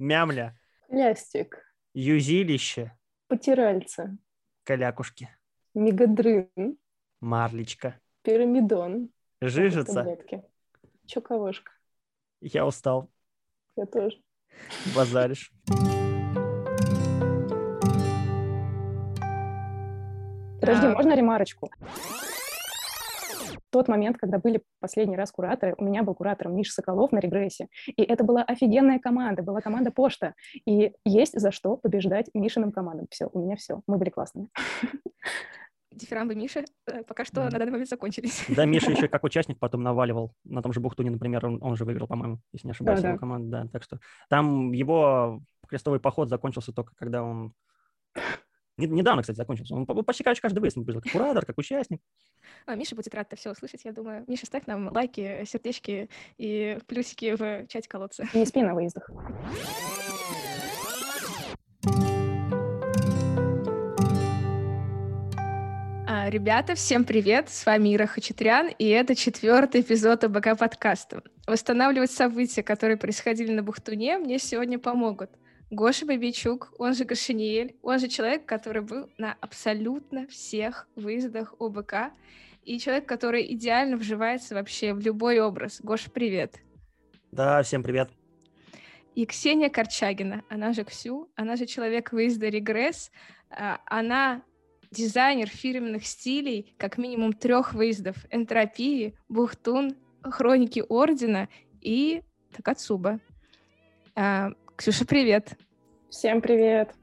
Мямля. Лястик. Юзилище. Потиральца. Калякушки. Мегадрын. Марлечка. Пирамидон. Жижица. Чоковышка. Я устал. Я тоже. Базаришь. Подожди, А. можно ремарочку? Тот момент, когда были последний раз кураторы, у меня был куратором Миша Соколов на регрессе, и это была офигенная команда, была команда Пошта, и есть за что побеждать Мишиным командам. Все, у меня все, мы были классными. Дифирамбы Миши э, пока что Мгм. на данный момент закончились. Да, Миша еще как участник потом наваливал. На том же Бухтуне, например, он, он же выиграл, по-моему, если не ошибаюсь, Да, его да. команда. Да, так что там его крестовый поход закончился только когда он... Не- Недавно, кстати, закончился. Он по- почти короче, каждый выезд он побежал, как куратор, как участник. А, Миша будет рад это все услышать, я думаю. Миша, ставь нам лайки, сердечки и плюсики в чате колодца. Не спи на выездах. А, Ребята, всем привет! С вами Ира Хачатрян, и это четвертый эпизод АБК подкаста. Восстанавливать события, которые происходили на Бухтуне, мне сегодня помогут. Гоша Бабичук, он же Гашиниэль, он же человек, который был на абсолютно всех выездах ОБК, и человек, который идеально вживается вообще в любой образ. Гоша, привет! Да, всем привет. И Ксения Корчагина, она же Ксю, она же человек выезда «Регресс», а, она дизайнер фирменных стилей как минимум трех выездов «Энтропии», «Бухтун», «Хроники Ордена» и «Такацуба». Ксюша, привет! Всем привет!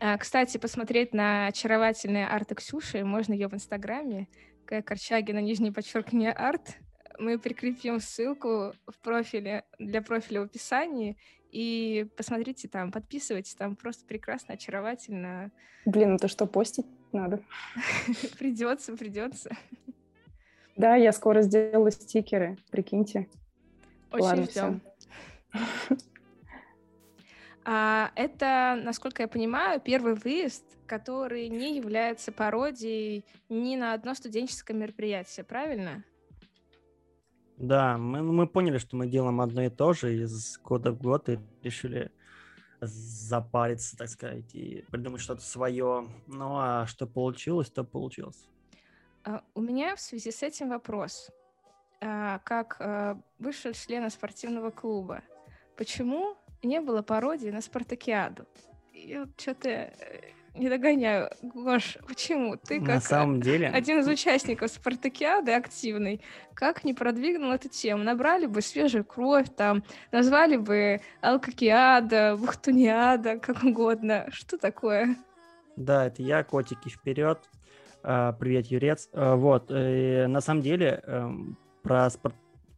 А, Кстати, посмотреть на очаровательные арты Ксюши можно ее в Инстаграме, К. Корчагина, нижнее подчеркивание, арт. Мы прикрепим ссылку в профиле, для профиля в описании, и посмотрите там, подписывайтесь, там просто прекрасно, очаровательно. Блин, это что, постить надо? Придется, придется. Да, я скоро сделаю стикеры, прикиньте. Очень ждем. А, это, насколько я понимаю, первый выезд, который не является пародией ни на одно студенческое мероприятие, правильно? Да, мы, мы поняли, что мы делаем одно и то же из года в год и решили запариться, так сказать, и придумать что-то свое. Ну а что получилось, то получилось. А, У меня в связи с этим вопрос. А, Как а, бывшего члена спортивного клуба, почему не было пародии на Спартакиаду? Я вот что-то не догоняю. Гош, почему? Ты На как а, самом деле... один из участников Спартакиады активный, как не продвинул эту тему? Набрали бы свежую кровь, там, назвали бы Алкакиада, Бухтуниада, как угодно. Что такое? Да, это я, котики вперед. А, Привет, Юрец. А, Вот, э, на самом деле, эм, про спар-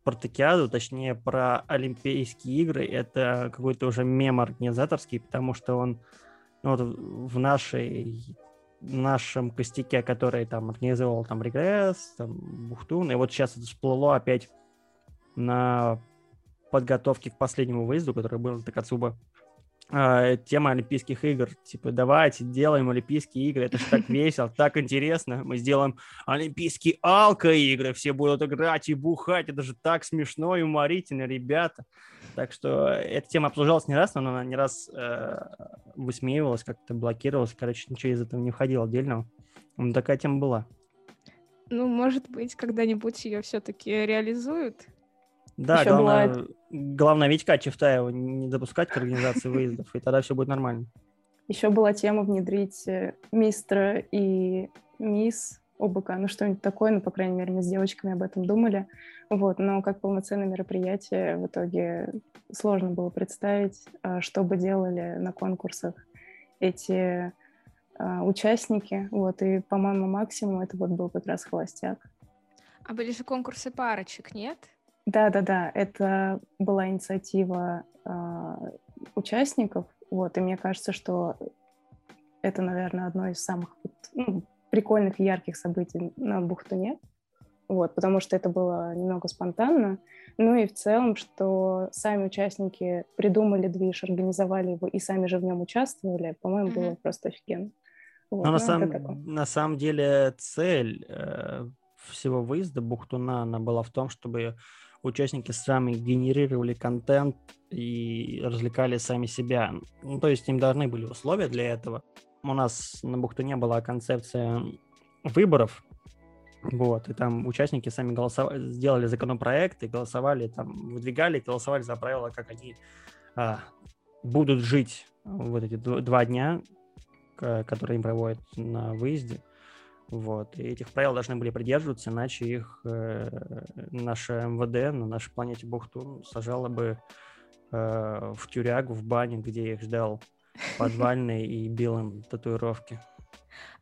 спартакиаду, точнее, про Олимпийские игры, это какой-то уже мем организаторский, потому что он ну, вот в нашей нашем костяке, который там организовал там регресс, там Бухтун, и вот сейчас это всплыло опять на подготовке к последнему выезду, который был на Такацуба, тема Олимпийских игр. Типа, давайте делаем Олимпийские игры, это же так весело, так интересно. Мы сделаем Олимпийские алко-игры, все будут играть и бухать, это же так смешно и уморительно, ребята. Так что эта тема обсуждалась не раз, но она не раз э, высмеивалась, как-то блокировалась. Короче, ничего из этого не входило отдельного. Ну, такая тема была. Ну, может быть, когда-нибудь ее все-таки реализуют. Да, Ещё главное, бывает- главное Витька Чевтаева не допускать к организации выездов, и тогда все будет нормально. Еще была тема внедрить э, мистера и мисс ОБК, ну что-нибудь такое, ну, по крайней мере, мы с девочками об этом думали. Вот, но как полноценное мероприятие в итоге сложно было представить, а, что бы делали на конкурсах эти а, участники. Вот, и, по-моему, максимум это вот был как раз холостяк. А были же конкурсы парочек, нет? Да-да-да, это была инициатива а, участников, вот, и мне кажется, что это, наверное, одно из самых ну, прикольных и ярких событий на Бухтуне, вот, потому что это было немного спонтанно, ну и в целом, что сами участники придумали движ, организовали его и сами же в нем участвовали, по-моему, было Мгм. просто офигенно. Вот, Но на, ну, самом, такое. на самом деле цель э, всего выезда Бухтуна она была в том, чтобы участники сами генерировали контент и развлекали сами себя. Ну, то есть им должны были условия для этого. У нас на Бухтуне была концепция выборов, вот, и там участники сами голосовали, сделали законопроект и голосовали, там, выдвигали, голосовали за правила, как они а, будут жить вот эти два дня, которые им проводят на выезде. Вот. И этих правил должны были придерживаться, иначе их э, наше МВД на нашей планете Бухтун сажало бы э, в тюрягу, в баню, где их ждал подвальный и белым татуировки.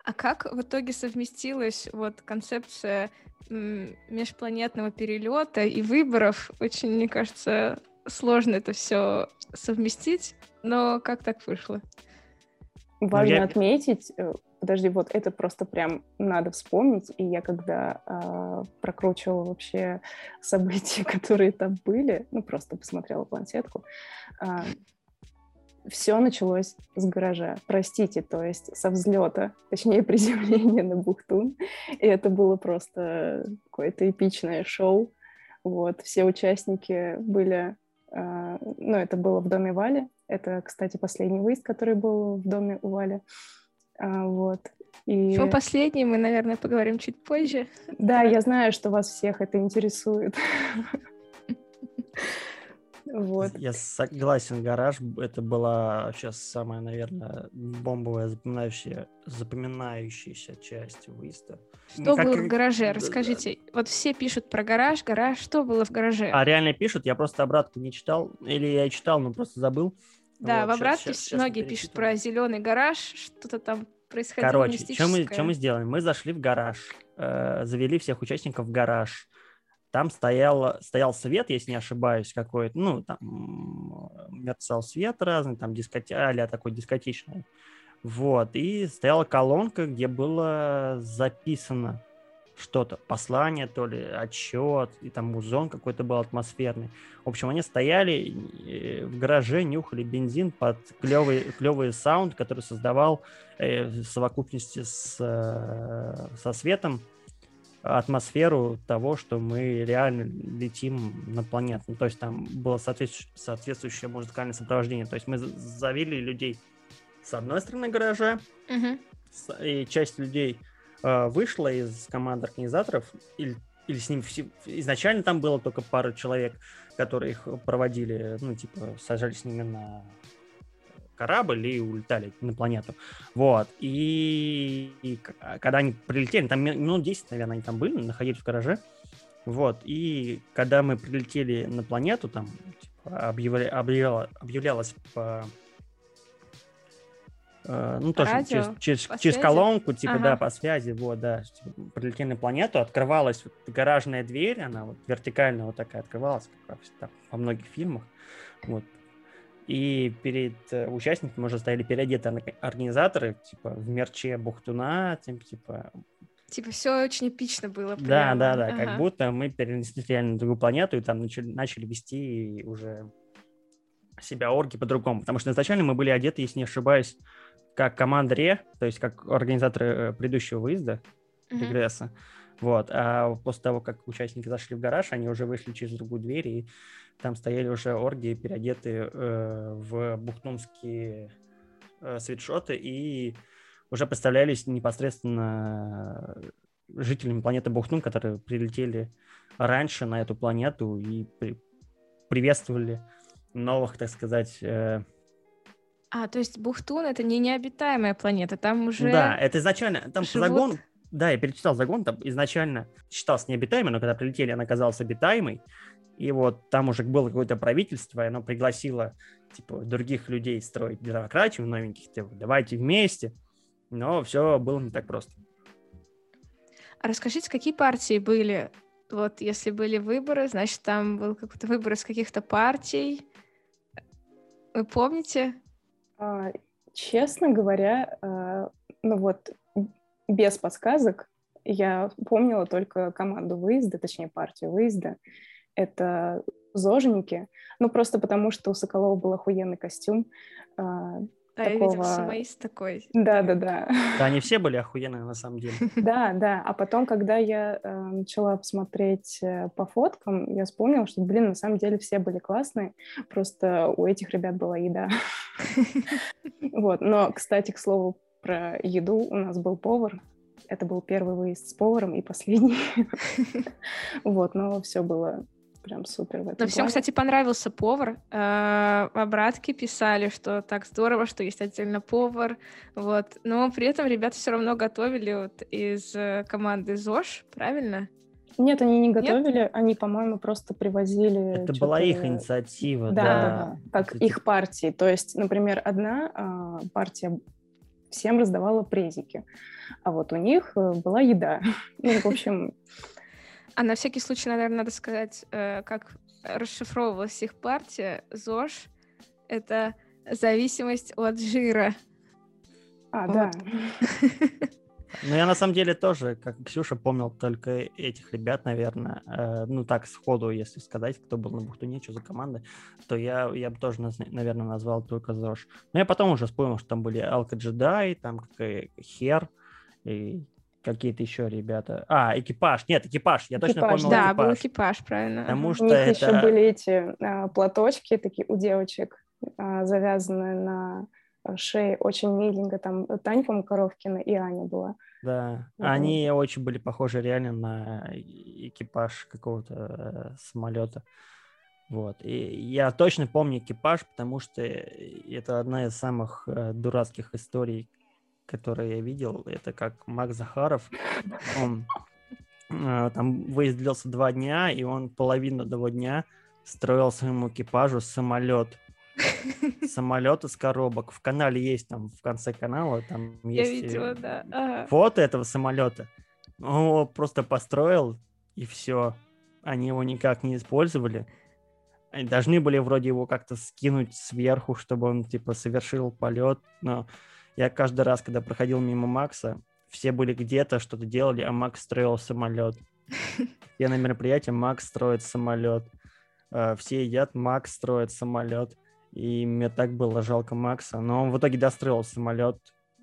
А как в итоге совместилась вот концепция межпланетного перелета и выборов? Очень, мне кажется, сложно это все совместить, но как так вышло? Важно я... отметить, э, подожди, вот это просто прям надо вспомнить. И я когда э, прокручивала вообще события, которые там были, ну просто посмотрела планшетку, э, все началось с гаража. Простите, то есть со взлета, точнее приземления на Бухтун. И это было просто какое-то эпичное шоу. Вот, все участники были, э, ну, это было в доме Вали. Это, кстати, последний выезд, который был в доме у Вали. А, вот. И... Почему последний, мы, наверное, поговорим чуть позже. Да, я знаю, что вас всех это интересует. Вот. Я согласен, гараж это была сейчас самая, наверное, бомбовая, запоминающая, запоминающаяся часть выезда. Что как... было в гараже? Расскажите. Вот все пишут про гараж, гараж. Что было в гараже? А реально пишут? Я просто обратку не читал. Или я читал, но просто забыл. Да, вот, в обратке сейчас, сейчас, многие пишут про зеленый гараж, что-то там происходило Короче, что мы, что мы сделали? Мы зашли в гараж, э, завели всех участников в гараж. Там стоял, стоял свет, если не ошибаюсь, какой-то, ну, там мерцал свет разный, там дискоте... а такой дискотечный. Вот, и стояла колонка, где было записано что-то, послание, то ли отчет, и там музон какой-то был атмосферный. В общем, они стояли э, в гараже, нюхали бензин под клевый, клевый саунд, который создавал э, в совокупности с, э, со светом атмосферу того, что мы реально летим на планету. Ну, то есть там было соответствующее, соответствующее музыкальное сопровождение. То есть мы завели людей с одной стороны гаража, угу. и часть людей вышла из команды организаторов, или, или с ним все, изначально там было только пара человек, которые их проводили, ну, типа, сажались с ними на корабль и улетали на планету. Вот. И, и когда они прилетели, там минут 10, наверное, они там были, находились в гараже. Вот. И когда мы прилетели на планету, там типа, объявля, объявляла, объявлялось по Э, ну, тоже Радио? через, через, через колонку, типа, ага. да, по связи, вот, да, типа, прилетели на планету, открывалась вот гаражная дверь, она вот вертикально вот такая открывалась, как там, во многих фильмах, вот, и перед э, участниками уже стояли переодетые организаторы, типа, в мерче Бухтуна, типа... Типа все очень эпично было. Прямо. Да, да, да, ага. как будто мы перенеслись реально на другую планету и там начали, начали вести уже себя орги по-другому, потому что изначально мы были одеты, если не ошибаюсь, как команда РЕ, то есть как организаторы э, предыдущего выезда, mm-hmm. регресса. Вот. А после того, как участники зашли в гараж, они уже вышли через другую дверь, и там стояли уже орги, переодетые э, в бухтунские э, свитшоты, и уже представлялись непосредственно жителями планеты Бухтун, которые прилетели раньше на эту планету и при- приветствовали новых, так сказать, э, а, то есть Бухтун это не необитаемая планета, там уже. Да, это изначально там живут... загон. Да, я перечитал загон, там изначально считался необитаемой, но когда прилетели, она оказалась обитаемой. И вот там уже было какое-то правительство, и оно пригласило типа других людей строить демократию новеньких, типа, давайте вместе. Но все было не так просто. А расскажите, какие партии были? Вот если были выборы, значит, там был какой-то выбор из каких-то партий. Вы помните? А, честно говоря, а, ну вот без подсказок я помнила только команду выезда, точнее партию выезда. Это зожники. Ну, просто потому что у Соколова был охуенный костюм. А, А я видела самоист такой. Да, да, да. Да, они все были охуенные на самом деле. Да, да. А потом, когда я э, начала посмотреть э, по фоткам, я вспомнила, что, блин, на самом деле все были классные, просто у этих ребят была еда. Вот. Но, кстати, к слову про еду, у нас был повар. Это был первый выезд с поваром и последний. Вот, но все было прям супер в этом Но всем, кстати, понравился повар. Обратки писали, что так здорово, что есть отдельно повар. Вот. Но при этом ребята все равно готовили вот из э, команды ЗОЖ, правильно? Нет, они не готовили, Нет? они, по-моему, просто привозили. Это была их инициатива, да. Да, да, да. Как их партии. То есть, например, одна э, партия всем раздавала презики, а вот у них э, была еда. Ну, в общем, а на всякий случай, наверное, надо сказать, э, как расшифровывалась их партия. ЗОЖ — это зависимость от жира. А, вот. да. Ну, я на самом деле тоже, как Ксюша, помнил только этих ребят, наверное. Э, ну, так, сходу, если сказать, кто был на Бухтуне, что за команда, то я, я бы тоже, наверное, назвал только ЗОЖ. Но я потом уже вспомнил, что там были Алка Джедай, там Хер, и какие-то еще ребята. А, экипаж. Нет, экипаж. Я экипаж, точно помню да, экипаж. был экипаж, правильно. Потому что У них это... еще были эти а, платочки такие у девочек, а, завязанные на шее очень миленько. Там Танька Макаровкина и Аня была. Да, вот. они очень были похожи реально на экипаж какого-то э, самолета. Вот. И я точно помню экипаж, потому что это одна из самых э, дурацких историй, которые я видел, это как Макс Захаров, он э, там выезд длился два дня, и он половину того дня строил своему экипажу самолет. Самолет из коробок. В канале есть там, в конце канала, там есть я видела, да. ага. фото этого самолета. Он его просто построил, и все. Они его никак не использовали. Они должны были вроде его как-то скинуть сверху, чтобы он типа совершил полет, но я каждый раз, когда проходил мимо Макса, все были где-то, что-то делали, а Макс строил самолет. Я на мероприятии, Макс строит самолет. А, все едят, Макс строит самолет. И мне так было жалко Макса. Но он в итоге достроил самолет.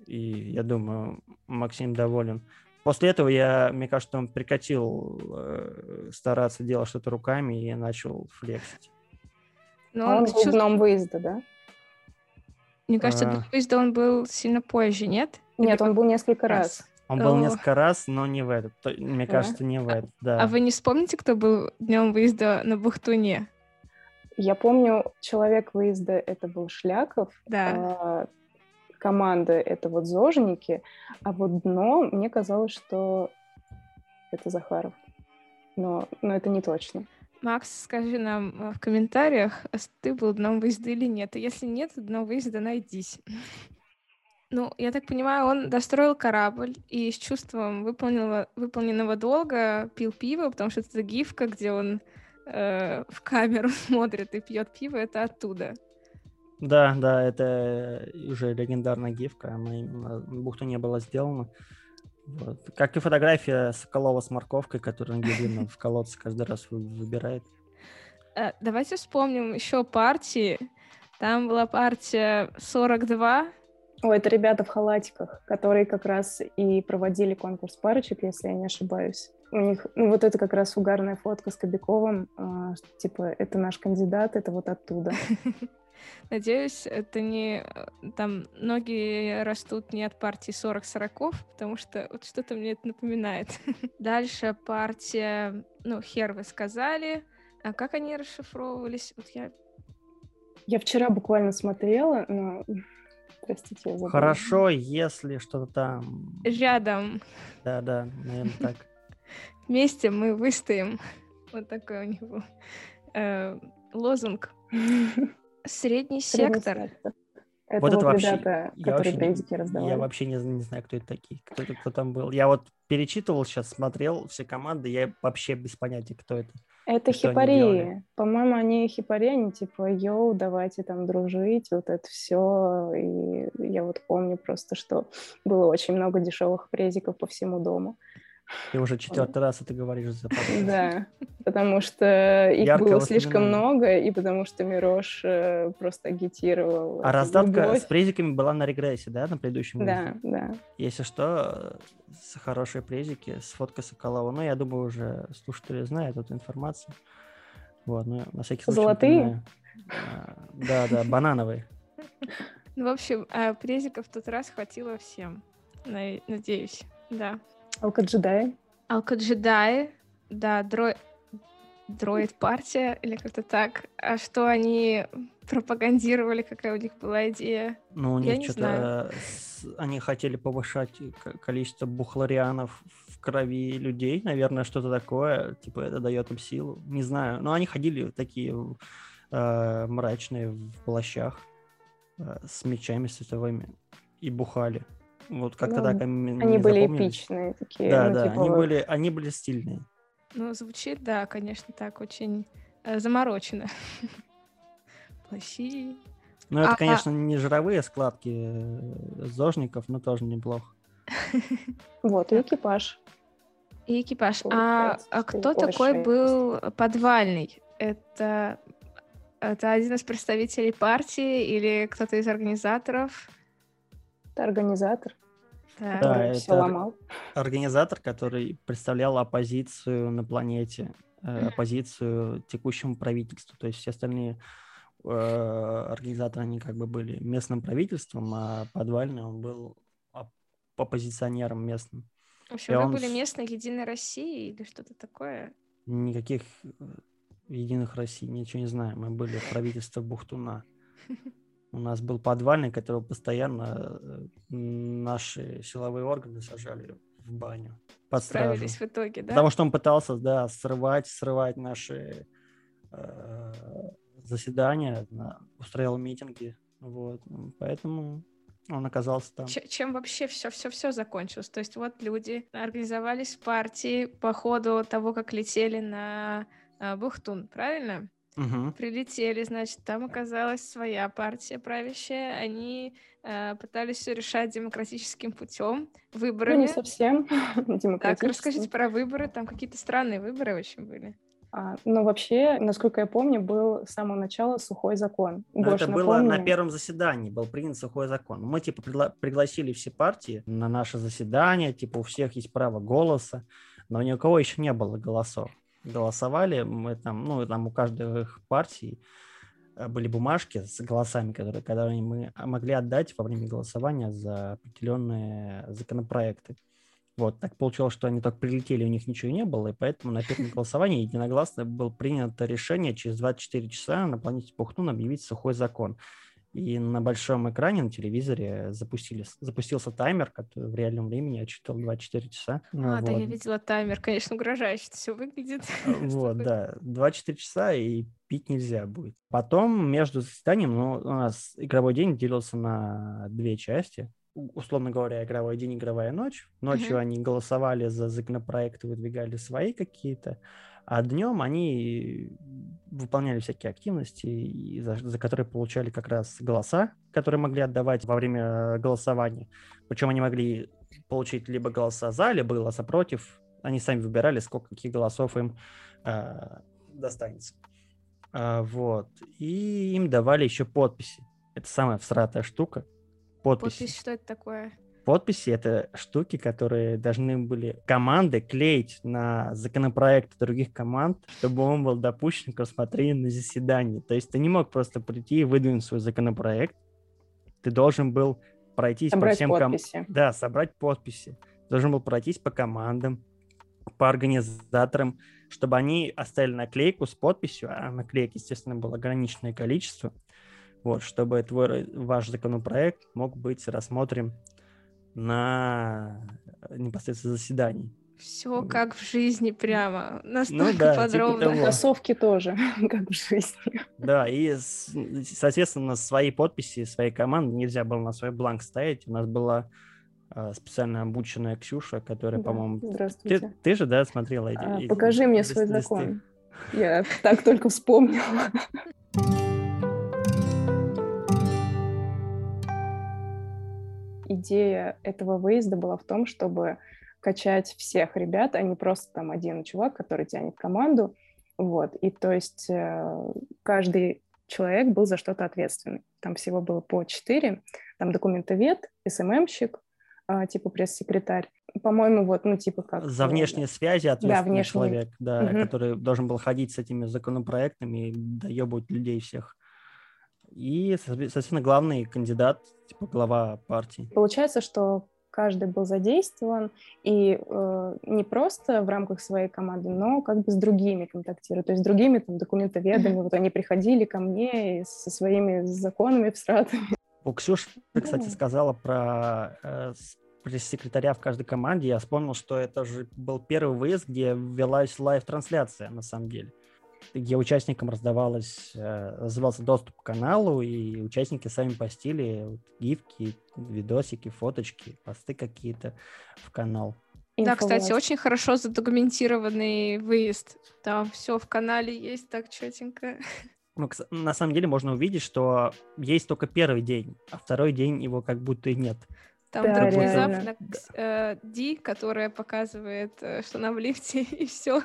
И я думаю, Максим доволен. После этого я, мне кажется, он прекратил э, стараться делать что-то руками и начал флексить. Но он, он был дном выезда, да? Мне кажется, а... поезда он был сильно позже, нет? Нет, он был несколько раз. Он был несколько раз, но не в этот. Мне кажется, не в этот, да. А вы не вспомните, кто был днем выезда на Бухтуне? Я помню, человек выезда это был Шляков. Да. А, команда это вот Зожники, а вот дно, мне казалось, что это Захаров. Но, но это не точно. Макс, скажи нам э, в комментариях, а ты был дном выезда или нет. Если нет, дном выезда найдись. Ну, я так понимаю, он достроил корабль и с чувством выполненного, выполненного долга пил пиво, потому что это гифка, где он э, в камеру смотрит и пьет пиво, это оттуда. Да, да, это уже легендарная гифка, она именно бухту не была сделана. Вот. Как и фотография Соколова с морковкой, которую Ангелина в колодце каждый раз выбирает. Э, давайте вспомним еще партии. Там была партия 42. О, это ребята в халатиках, которые как раз и проводили конкурс парочек, если я не ошибаюсь. У них, ну вот это как раз угарная фотка с Кобяковым, э, типа, это наш кандидат, это вот оттуда. Надеюсь, это не... Э, там ноги растут не от партии 40-40, потому что вот что-то мне это напоминает. Дальше партия... Ну, хер вы сказали. А как они расшифровывались? Вот я... Я вчера буквально смотрела, но... Простите, я забыла. Хорошо, если что-то там... Рядом. Да-да, наверное, так. Вместе мы выстоим. Вот такой у него э, лозунг. Средний, сектор. Это вот, вот это вообще, ребята, которые вообще, раздавали. Я вообще не, не знаю, кто это такие, кто, это, кто там был. Я вот перечитывал сейчас, смотрел все команды, я вообще без понятия, кто это. Это хипарии. По-моему, они хипари, они типа, йоу, давайте там дружить, вот это все. И я вот помню просто, что было очень много дешевых презиков по всему дому. Ты уже четвертый раз это говоришь за подкаст. Да, потому что их было слишком много, и потому что Мирош э, просто агитировал. А раздатка любовь. с презиками была на регрессе, да, на предыдущем? Да, да. Если что, э, с хорошие презики с фоткой Соколова. Ну, я думаю, уже слушатели знают эту информацию. Вот, ну, на всякий случай. Золотые? А, Да, да, банановые. Ну, в общем, а, презиков в тот раз хватило всем. На- Надеюсь, да. Алкаджедай. Алкаджедаи, да, дро... дроид партия или как-то так. А что они пропагандировали, какая у них была идея? Ну, у Я них не что-то... Они хотели повышать количество бухлорианов в крови людей, наверное, что-то такое. Типа это дает им силу. Не знаю. Но они ходили такие э, мрачные в плащах э, с мечами световыми и бухали. Вот как-то Ну, так Они мне были запомнились. эпичные такие. Да, ну, да, типа они вот были, они были стильные. Ну, звучит, да, конечно, так очень э, заморочено. Плащи. Ну, это, А- конечно, не жировые складки э, зожников, но тоже неплохо. Вот, и экипаж. И экипаж. А, а кто такой был подвальный? Это, это один из представителей партии или кто-то из организаторов? Это организатор, Так. Да, который это ломал. Организатор, который представлял оппозицию на планете, э, оппозицию текущему правительству. То есть все остальные э, организаторы, они как бы были местным правительством, а подвальный он был оп- оппозиционером местным. В общем, И вы он были местной Единой России или что-то такое? Никаких э, единых Россий, ничего не знаю. Мы были правительство Бухтуна. У нас был подвальный, которого постоянно э, наши силовые органы сажали в баню под стражу. Справились в итоге, да? Потому что он пытался, да, срывать, срывать наши э, заседания, на- устраивал митинги, вот, поэтому он оказался там. Ч- чем вообще все, все, все закончилось? То есть вот люди организовались в партии по ходу того, как летели на а, Бухтун, правильно? Мгм. Прилетели, значит, там оказалась своя партия правящая. Они э, пытались все решать демократическим путем, Ну, выборами. не совсем так, демократически. расскажите про выборы. Там какие-то странные выборы очень были. А, ну, вообще, насколько я помню, был с самого начала сухой закон. Но Гош, это было напомни. на первом заседании, был принят сухой закон. Мы, типа, пригла- пригласили все партии на наше заседание, типа, у всех есть право голоса, но ни у кого еще не было голосов. Голосовали мы там, ну, там у каждой их партии э, были бумажки с голосами, которые, которые мы могли отдать во время голосования за определенные законопроекты. Вот, так получилось, что они только прилетели, у них ничего не было, и поэтому на первом голосовании единогласно было принято решение через 24 часа на планете Пухтун объявить сухой закон. И на большом экране на телевизоре запустили, запустился таймер, который в реальном времени отчитывал 24 часа. А, да, я вот. видела таймер. Конечно, угрожающе все выглядит. А, Вот, да, 24 часа и пить нельзя будет. Потом между заседанием, ну, у нас игровой день делился на две части. Условно говоря, игровой день, игровая ночь. Ночью они голосовали за законопроекты, выдвигали свои какие-то, а днем они выполняли всякие активности, за, за которые получали как раз голоса, которые могли отдавать во время голосования. Причем они могли получить либо голоса за, либо голоса против. Они сами выбирали, сколько каких голосов им а, достанется. А, вот. И им давали еще подписи. Это самая всратая штука. Подписи. Подпись, что это такое? Подписи — это штуки, которые должны были команды клеить на законопроект других команд, чтобы он был допущен к рассмотрению на заседании. То есть ты не мог просто прийти и выдвинуть свой законопроект. Ты должен был пройтись по Собрать всем ком- подписи. Да, собрать подписи. Должен был пройтись по командам, по организаторам, чтобы они оставили наклейку с подписью, а наклеек, естественно, было ограниченное количество, вот, чтобы твой, ваш законопроект мог быть рассмотрен на непосредственно заседании. Все Ну, как в жизни прямо. Настолько да, типа подробно. того. Кроссовки тоже, как в жизни. Да, и, с- соответственно, свои подписи, своей команды нельзя было на свой бланк ставить. У нас была а, специально обученная Ксюша, которая, Да, по-моему... Ты, Здравствуйте. ты же, да, смотрела эти... А, эти Покажи мне лист- свой листы? закон. Я так только вспомнила. Идея этого выезда была в том, чтобы качать всех ребят, а не просто там один чувак, который тянет команду. Вот. И то есть э, каждый человек был за что-то ответственный. Там всего было по четыре. Там документовед, СММщик, э, типа пресс-секретарь. По-моему, вот, ну, типа как... За внешние связи ответственный да, внешний... человек, да, угу. который должен был ходить с этими законопроектами и доебывать людей всех. И, соответственно, главный кандидат, типа глава партии. Получается, что каждый был задействован и э, не просто в рамках своей команды, но как бы с другими контактируют, то есть с другими там документоведами, вот они приходили ко мне со своими законами, всратами. У Ксюши, кстати, сказала про э, пресс-секретаря в каждой команде, я вспомнил, что это же был первый выезд, где велась live-трансляция, на самом деле где участникам раздавалось, э, раздавался доступ к каналу, и участники сами постили вот, гифки, видосики, фоточки, посты какие-то в канал. Да, кстати, очень хорошо задокументированный выезд. Там все в канале есть так четенько. Ну, на самом деле можно увидеть, что есть только первый день, а второй день его как будто и нет. Там да, вдруг внезапно э, Ди, которая показывает, э, что она в лифте, и все.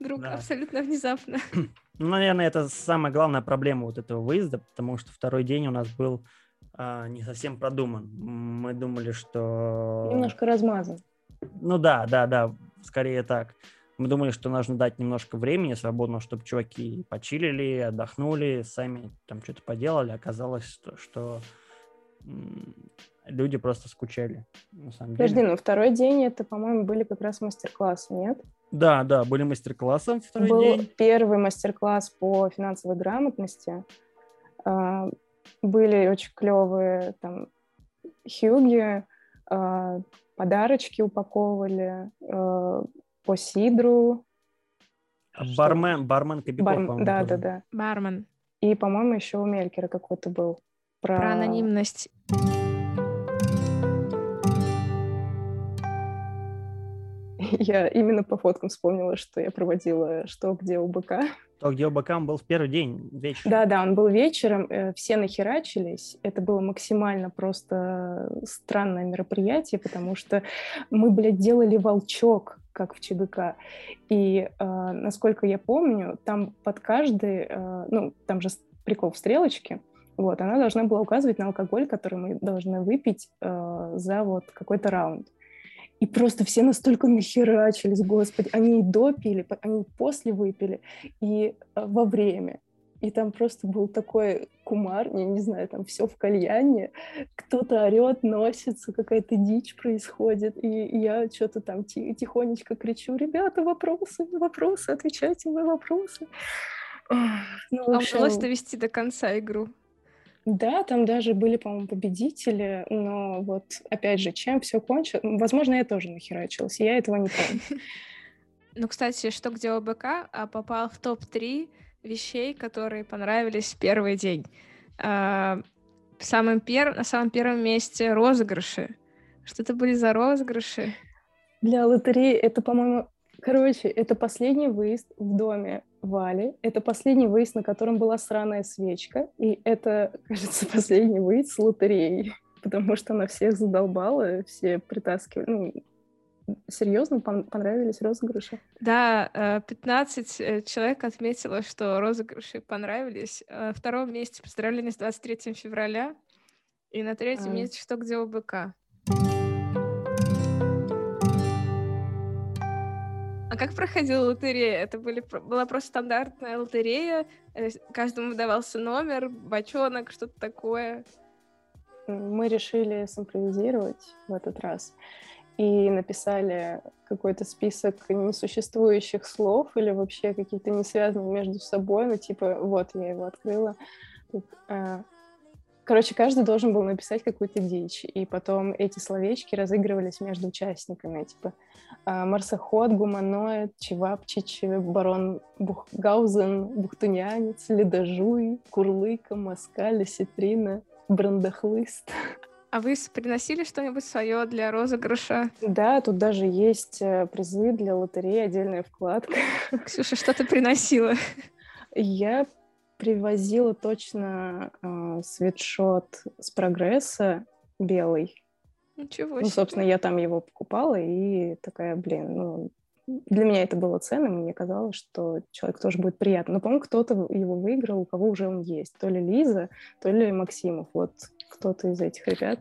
Вдруг да. абсолютно внезапно. Ну, наверное, это самая главная проблема вот этого выезда, потому что второй день у нас был э, не совсем продуман. Мы думали, что... Немножко размазан. Ну да, да, да, скорее так. Мы думали, что нужно дать немножко времени свободного, чтобы чуваки почилили, отдохнули, сами там что-то поделали. Оказалось, что, что люди просто скучали, на самом Подожди, деле. ну второй день это, по-моему, были как раз мастер-классы, нет? Да, да, были мастер-классы второй Был день. первый мастер-класс по финансовой грамотности. А, были очень клевые там хюги, а, подарочки упаковывали а, по сидру. Бармен, бармен Кобяков, Бар... Да, да, да. Бармен. И, по-моему, еще у Мелькера какой-то был. Про, про анонимность. Я именно по фоткам вспомнила, что я проводила «Что, где у быка». «Что, где у быка» он был в первый день, вечером. Да-да, он был вечером, э, все нахерачились. Это было максимально просто странное мероприятие, потому что мы, блядь, делали волчок, как в ЧГК. И, э, насколько я помню, там под каждый, э, ну, там же прикол в стрелочке, вот, она должна была указывать на алкоголь, который мы должны выпить э, за вот какой-то раунд. И просто все настолько нахерачились, господи. Они и до пили, они и после выпили, и э, во время. И там просто был такой кумар, я не знаю, там все в кальяне, кто-то орет, носится, какая-то дичь происходит, и я что-то там тихонечко кричу, ребята, вопросы, вопросы, отвечайте на вопросы. Ну, а общем... удалось довести до конца игру? Да, там даже были, по-моему, победители, но вот, опять же, чем все кончилось? Возможно, я тоже нахерачилась, я этого не помню. Ну, кстати, что где ОБК, а попал в топ-3 вещей, которые понравились в первый день. А, самым пер... На самом первом месте розыгрыши. Что это были за розыгрыши? Для лотереи это, по-моему, короче, это последний выезд в доме Вали. Это последний выезд, на котором была сраная свечка. И это, кажется, последний выезд с лотереей. Потому что она всех задолбала, все притаскивали. Ну, серьезно, понравились розыгрыши? Да, 15 э, э, человек отметило, что розыгрыши понравились. На втором месте поздравления с 23 февраля. И на третьем а. месте «Что, где ОБК». А как проходила лотерея? Это были, была просто стандартная лотерея, э, каждому выдавался номер, бочонок, что-то такое. Мы решили симпровизировать в этот раз и написали какой-то список несуществующих слов или вообще какие-то не связанные между собой, ну типа вот я его открыла. Короче, каждый должен был написать какую-то дичь, и потом эти словечки разыгрывались между участниками, типа а, марсоход, гуманоид, чевапчич, барон Бухгаузен, бухтунянец, ледожуй, курлыка, москаль, ситрина, брандахлыст. А вы приносили что-нибудь свое для розыгрыша? Да, тут даже есть э, призы для лотереи, отдельная вкладка. Ксюша, что ты приносила? Я привозила точно э, свитшот с прогресса белый, Ничего Ну, себе. собственно, я там его покупала и такая, блин, ну, для меня это было ценным, и мне казалось, что человек тоже будет приятно. Но, по-моему, кто-то его выиграл, у кого уже он есть. То ли Лиза, то ли Максимов. Вот кто-то из этих ребят.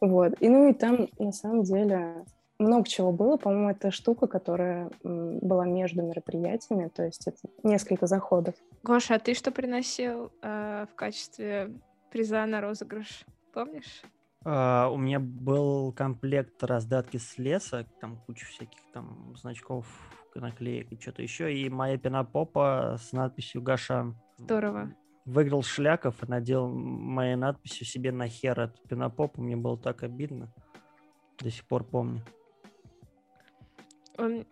Вот. И ну и там, на самом деле, много чего было. По-моему, это штука, которая была между мероприятиями, то есть это несколько заходов. Гоша, а ты что приносил э, в качестве приза на розыгрыш? Помнишь? А, у меня был комплект раздатки с леса, там куча всяких там значков, наклеек и что-то еще, и моя пенопопа с надписью Гаша. Здорово. Выиграл Шляков и надел моей надписью себе на хер эту пенопопу. Мне было так обидно. До сих пор помню. Он,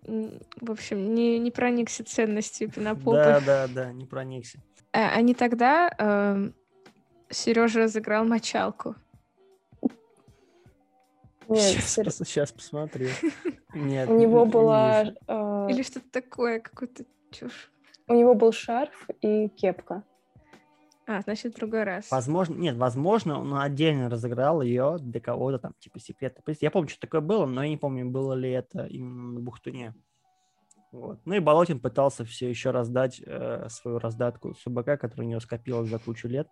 в общем, не, не проникся ценностью пенопопы. Да, да, да, не проникся. А, не тогда Сережа разыграл мочалку. Нет, Сейчас, сер- пос- сейчас посмотрю. Нет. у него не была, э, Или что-то такое, какую-то чушь. у него был шарф и кепка. А, значит, в другой раз. Возможно, нет, возможно, он отдельно разыграл ее для кого-то там, типа, секретный приз. Я помню, что такое было, но я не помню, было ли это именно на Бухтуне. Вот. Ну и Болотин пытался все еще раздать э, свою раздатку СУБК, которая у него скопилась за кучу лет.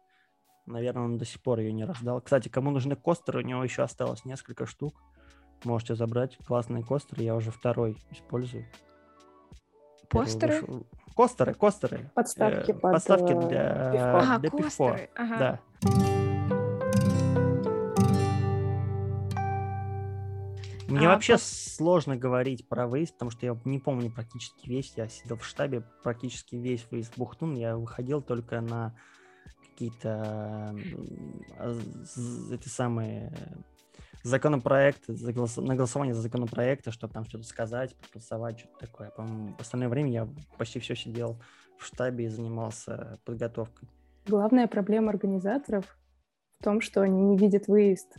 Наверное, он до сих пор ее не раздал. Кстати, кому нужны костеры, у него еще осталось несколько штук. Можете забрать. Классные костеры, я уже второй использую. Первый Постеры? вышел- Костеры, костеры. Подставки Э, под, подставки э, для, пивко. Ага, для пивко. костеры. Ага. Да. Мне А, вообще пос- сложно говорить про выезд, потому что я не помню практически весь. Я сидел в штабе, практически весь выезд в Бухтун. Я выходил только на какие-то а, эти самые законопроекты, за голос- на голосование за законопроекты, чтобы там что-то сказать, проголосовать, что-то такое. По-моему, в остальное время я почти все сидел в штабе и занимался подготовкой. Главная проблема организаторов в том, что они не видят выезд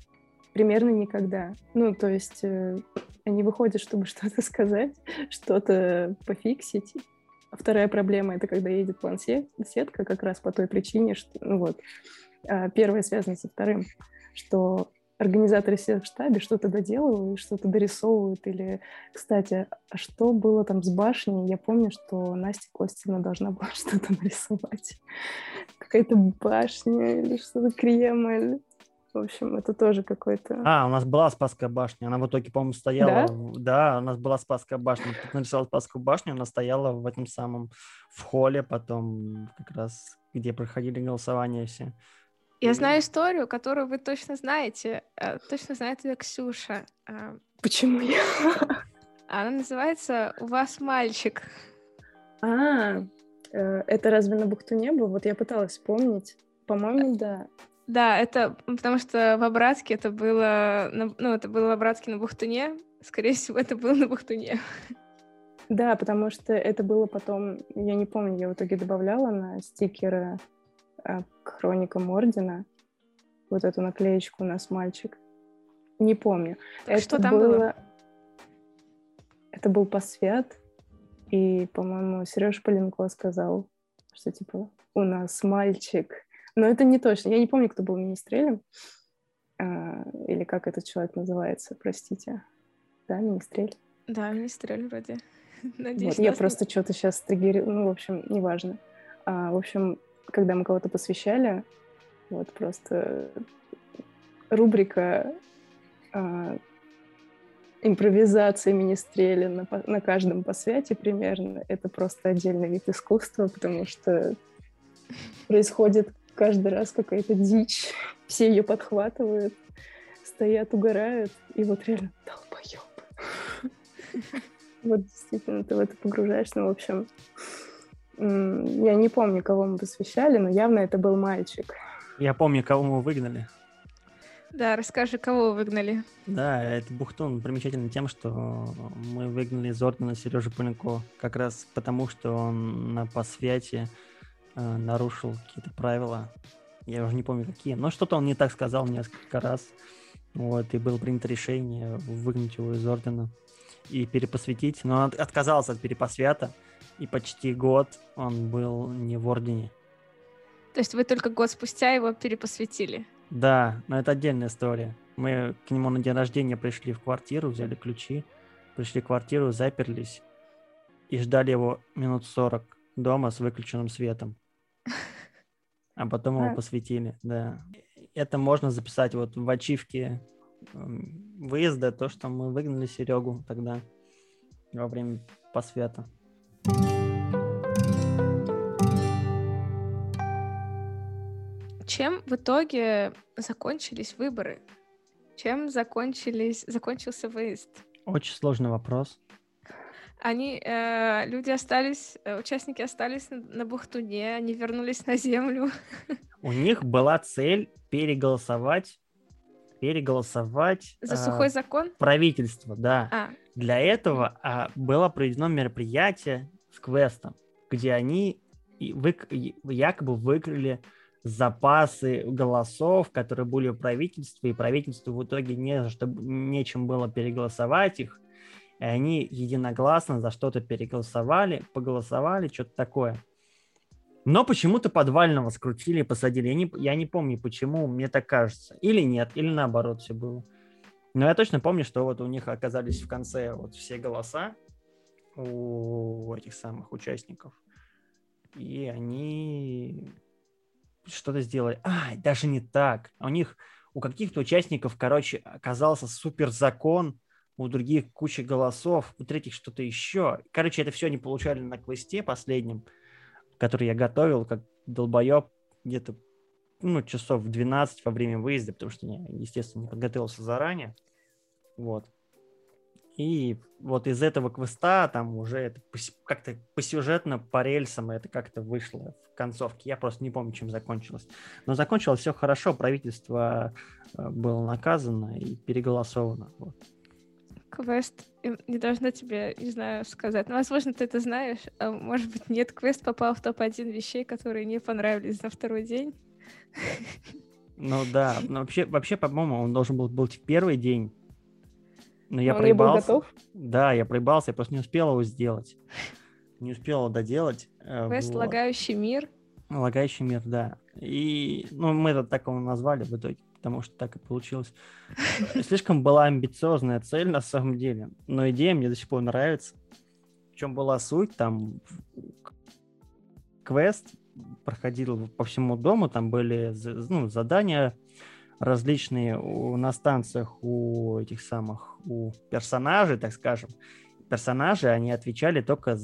примерно никогда. Ну, то есть э, они выходят, чтобы что-то сказать, что-то пофиксить. А вторая проблема — это когда едет план-сетка, как раз по той причине, что, ну вот, а, первое связано со вторым, что организаторы сидят в штабе, что-то доделывают, что-то дорисовывают. Или, кстати, а что было там с башней? Я помню, что Настя Костина должна была что-то нарисовать. Какая-то башня или что-то Кремль. В общем, это тоже какой-то... А, у нас была Спасская башня. Она в итоге, по-моему, стояла... в- Да, у нас была Спасская башня. Тут нарисовал Спасскую башню, она стояла в этом самом... В холле потом, как раз, где проходили голосования все. Я знаю историю, которую вы точно знаете. Э, Точно знает ее Ксюша. А, Почему я? Она называется «У вас мальчик». А, э, это разве на Бухтуне было? Вот я пыталась вспомнить. По-моему, да. Да, это потому что в Обратске это было... на- Ну, это было в Обратске на Бухтуне. Скорее всего, это было на Бухтуне. Да, потому что это было потом, я не помню, я в итоге добавляла на стикеры к хроникам Ордена вот эту наклеечку «У нас мальчик». Не помню. Так что там было? Это был посвят, и, по-моему, Сереж Поленко сказал, что типа «У нас мальчик». Но это не точно. Я не помню, кто был министрелем, а, или как этот человек называется, простите. Да, министрель? Да, министрель вроде. Надеюсь, Вот, я нас не- просто что-то сейчас триггерила, ну, в общем, неважно. А, в общем, когда мы кого-то посвящали, вот просто рубрика а, импровизация министрели на, на каждом посвяте примерно, это просто отдельный вид искусства, потому что происходит каждый раз какая-то дичь, все ее подхватывают, стоят, угорают, и вот реально долбоеб. Вот действительно ты в это погружаешься. Ну, в общем, я не помню, кого мы посвящали, но явно это был мальчик. Я помню, кого мы выгнали. Да, расскажи, кого вы выгнали. Да, это Бухтун примечательный тем, что мы выгнали из ордена Сережу Поленко как раз потому, что он на посвяте э, нарушил какие-то правила. Я уже не помню какие, но что-то он не так сказал несколько раз. Вот, и было принято решение выгнать его из ордена и перепосвятить. Но он от- отказался от перепосвята, и почти год он был не в ордене. То есть вы только год спустя его перепосвятили. Да, но это отдельная история. Мы к нему на день рождения пришли в квартиру, взяли ключи, пришли в квартиру, заперлись и ждали его минут 40 дома с выключенным светом. А потом его посвятили, да. Это можно записать вот в ачивке выезда, то, что мы выгнали Серегу тогда во время посвята. Чем в итоге закончились выборы? Чем закончились, закончился выезд? Очень сложный вопрос. Они, э, люди остались, э, участники остались на, на Бухтуне, они вернулись на землю. У них была цель переголосовать, переголосовать... За э, сухой закон? Правительство, да. А. Для этого э, было проведено мероприятие с квестом, где они вы, якобы выиграли запасы голосов, которые были у правительства, и правительству в итоге не за что, нечем было переголосовать их, и они единогласно за что-то переголосовали, поголосовали, что-то такое. Но почему-то подвального скрутили и посадили. Я не, я не помню, почему, мне так кажется. Или нет, или наоборот все было. Но я точно помню, что вот у них оказались в конце вот все голоса у этих самых участников. И они что-то сделали. А, даже не так. У них, у каких-то участников, короче, оказался супер закон, у других куча голосов, у третьих что-то еще. Короче, это все они получали на квесте последнем, который я готовил, как долбоеб, где-то ну, часов в 12 во время выезда, потому что я, естественно, не подготовился заранее. Вот. И вот из этого квеста там уже это как-то посюжетно, по рельсам это как-то вышло в концовке. Я просто не помню, чем закончилось. Но закончилось все хорошо, правительство э, было наказано и переголосовано. Вот. Квест, не должна тебе, не знаю, сказать. Ну, возможно, ты это знаешь, а может быть, нет. Квест попал в топ-1 вещей, которые не понравились на второй день. Ну да, но вообще, вообще по-моему, он должен был быть в первый день, но я проебался. готов? Да, я проебался, я просто не успел его сделать. Не успел его доделать. Э, Квест вот. «Лагающий мир». «Лагающий мир», да. И ну, мы это так его назвали в итоге, потому что так и получилось. Слишком была амбициозная цель на самом деле, но идея мне до сих пор нравится. В чем была суть, там квест проходил по всему дому, там были ну, задания различные у, на станциях у этих самых, у персонажей, так скажем. Персонажи, они отвечали только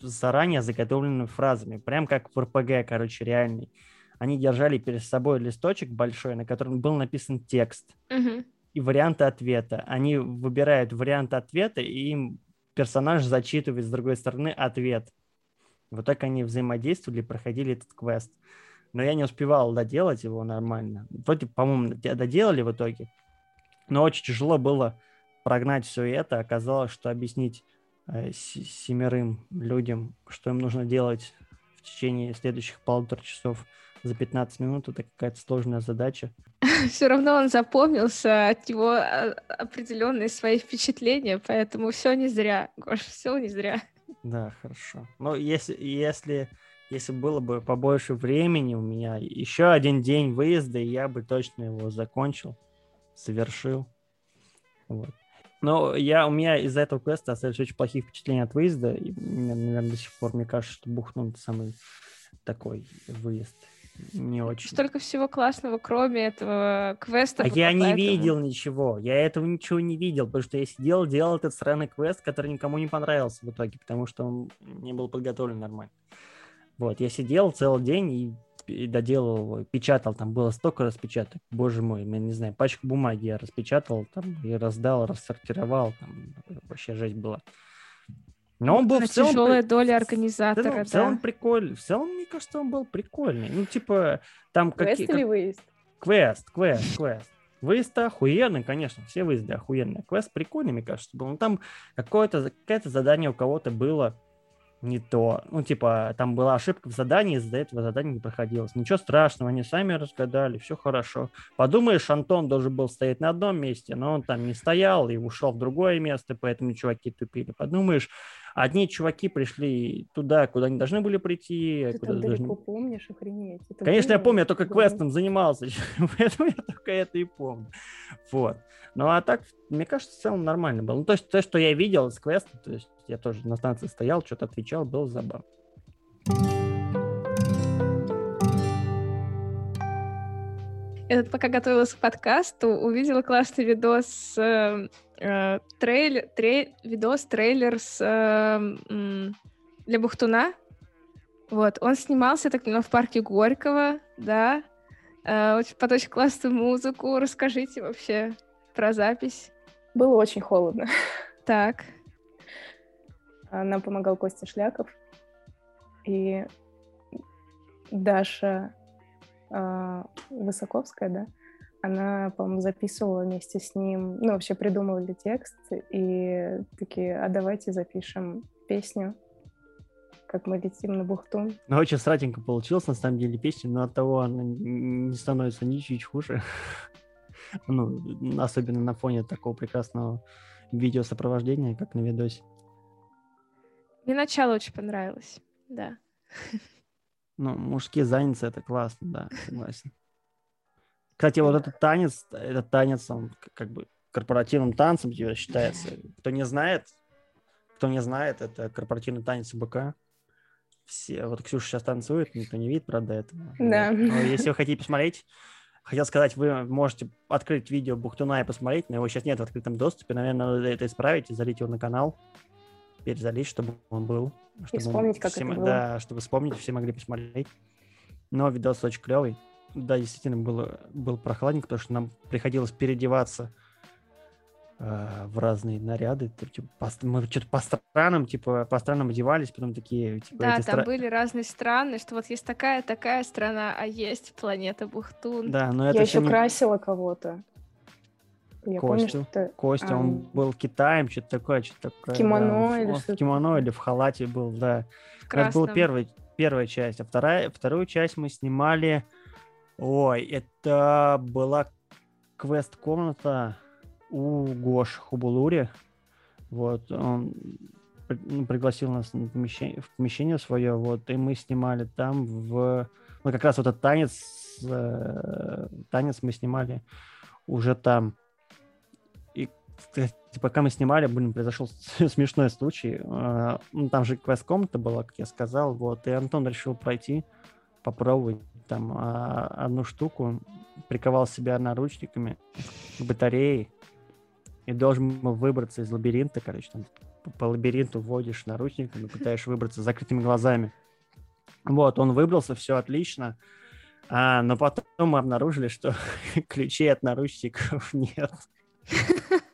заранее заготовленными фразами, прям как в РПГ, короче, реальный. Они держали перед собой листочек большой, на котором был написан текст угу. и варианты ответа. Они выбирают вариант ответа, и им персонаж зачитывает с другой стороны ответ. Вот так они взаимодействовали, проходили этот квест но я не успевал доделать его нормально. Вроде, по-моему, доделали в итоге, но очень тяжело было прогнать все это. Оказалось, что объяснить э, семерым людям, что им нужно делать в течение следующих полутора часов за 15 минут, это какая-то сложная задача. Все равно он запомнился, от него а, определенные свои впечатления, поэтому все не зря, Гош, все не зря. Да, хорошо. Но если, если если было бы побольше времени у меня, еще один день выезда, и я бы точно его закончил, совершил. Вот. Но я, у меня из-за этого квеста остались очень плохие впечатления от выезда. И, наверное, до сих пор мне кажется, что Бухнун самый такой выезд. Не очень. Столько всего классного, кроме этого квеста. А я не видел ничего. Я этого ничего не видел, потому что я сидел, делал этот странный квест, который никому не понравился в итоге, потому что он не был подготовлен нормально. Вот, я сидел целый день и, и доделал его, печатал, там было столько распечаток, боже мой, я не знаю, пачку бумаги я распечатал там и раздал, рассортировал, там вообще жесть была. Но он был в целом... Тяжелая доля организатора, в целом, да. В целом прикольный. В целом, мне кажется, он был прикольный. Ну, типа, там какие... Квест или выезд? Квест, квест, квест. Выезд охуенный, конечно, все выезды охуенные. Квест прикольный, мне кажется, был. Ну, там какое-то, какое-то задание у кого-то было, не то. Ну, типа, там была ошибка в задании, из-за этого задание не проходилось. Ничего страшного, они сами разгадали, все хорошо. Подумаешь, Антон должен был стоять на одном месте, но он там не стоял и ушел в другое место, поэтому чуваки тупили. Подумаешь, Одни чуваки пришли туда, куда они должны были прийти. Ты куда далеко должны... помнишь, охренеть. Это Конечно, я было помню, я только квестом занимался, поэтому я только это и помню. Вот. Ну, а так, мне кажется, в целом нормально было. Ну, то есть, то, что я видел с квеста, то есть, я тоже на станции стоял, что-то отвечал, было забавно. Я тут пока готовилась к подкасту, увидела классный видос, э, э, трейлер, трей- видос, трейлер с, э, для Бухтуна. Вот, он снимался, так понимаю, в парке Горького, да, Э, под очень классную музыку. Расскажите вообще про запись. Было очень холодно. Так, А Нам помогал Костя Шляков. И Даша а, Высоковская, да, она, по-моему, записывала вместе с ним, ну, вообще придумывали текст, и такие, а давайте запишем песню, как мы летим на бухту. Ну, очень сратенько получилось, на самом деле, песня, но от того она не становится ни чуть хуже. Ну, особенно на фоне такого прекрасного видеосопровождения, как на видосе. мне начало очень понравилось, да. Ну, мужские занятия это классно, да, согласен. Кстати, вот этот танец, этот танец, он как бы корпоративным танцем считается. Кто не знает, кто не знает, это корпоративный танец БК. Все, вот Ксюша сейчас танцует, никто не видит, правда, этого. Да. Но если вы хотите посмотреть, хотел сказать, вы можете открыть видео Бухтуна и посмотреть, но его сейчас нет в открытом доступе. Наверное, надо это исправить и залить его на канал. Перезалить, чтобы он был. чтобы вспомнить, как все это было. Да, чтобы вспомнить, все могли посмотреть. Но видос очень клевый. Да, действительно, было, был прохладненько, потому что нам приходилось переодеваться э, в разные наряды. Типа, по мы что-то по странам, типа, по странам одевались, потом такие, типа, Да, там стра- были разные страны, что вот есть такая, такая страна, а есть планета Бухтун. Да, но это Я еще не- красила кого-то. Я помню, Костю. что это... Костя, А, он был Китаем, что-то такое, что-то такое. кимоно да. или Он в что-то кимоно или в халате был, да. в Это была первая, первая часть, а вторая, вторую часть мы снимали... Ой, это была квест-комната у Гош Хубулури. Вот, он ну, пригласил нас на помещение, в помещение свое, вот, и мы снимали там в... Ну, как раз вот этот танец, э, танец мы снимали уже там. И, кстати, пока мы снимали, блин, произошел смешной случай. Э, Ну, там же квест-комната была, как я сказал, вот, и Антон решил пройти, попробовать там а, одну штуку, приковал себя наручниками к батарее, и должен был выбраться из лабиринта, короче, там по, лабиринту вводишь наручниками, пытаешься выбраться с закрытыми глазами. Вот, он выбрался, все отлично, а, но потом мы обнаружили, что ключей от наручников нет.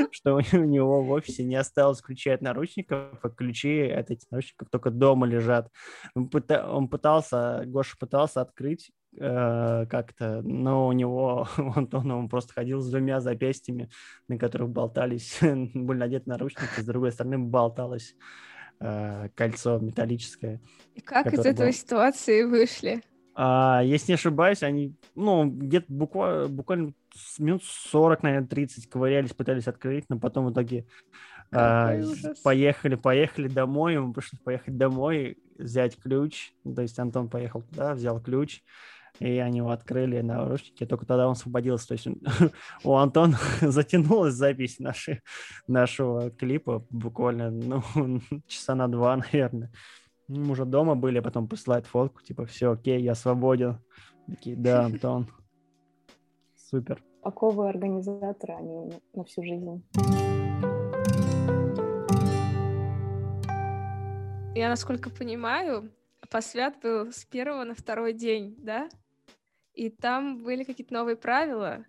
Что у него в офисе не осталось ключей от наручников, а ключи от этих наручников только дома лежат. Он, пыта- он пытался, Гоша пытался открыть э, как-то, но у него, у Антона, он просто ходил с двумя запястьями, на которых болтались, были надеты наручники, с другой стороны болталось э, кольцо металлическое. И как из этой был. ситуации вышли? А, если не ошибаюсь, они, ну, где-то буквально, буквально минут 40, наверное, 30 ковырялись, пытались открыть, но потом в итоге а, поехали, поехали домой, ему пришлось поехать домой, взять ключ, то есть Антон поехал туда, взял ключ, и они его открыли наручники, только тогда он освободился, то есть у Антона затянулась запись нашей, нашего клипа буквально, ну, часа на два, наверное. Мы уже дома были, а потом присылает фотку, типа, все, окей, я свободен. Такие, да, Антон. Супер. Оковы организатора, они на- всю жизнь. Я, насколько понимаю, посвят был с первого на второй день, да? И там были какие-то новые правила.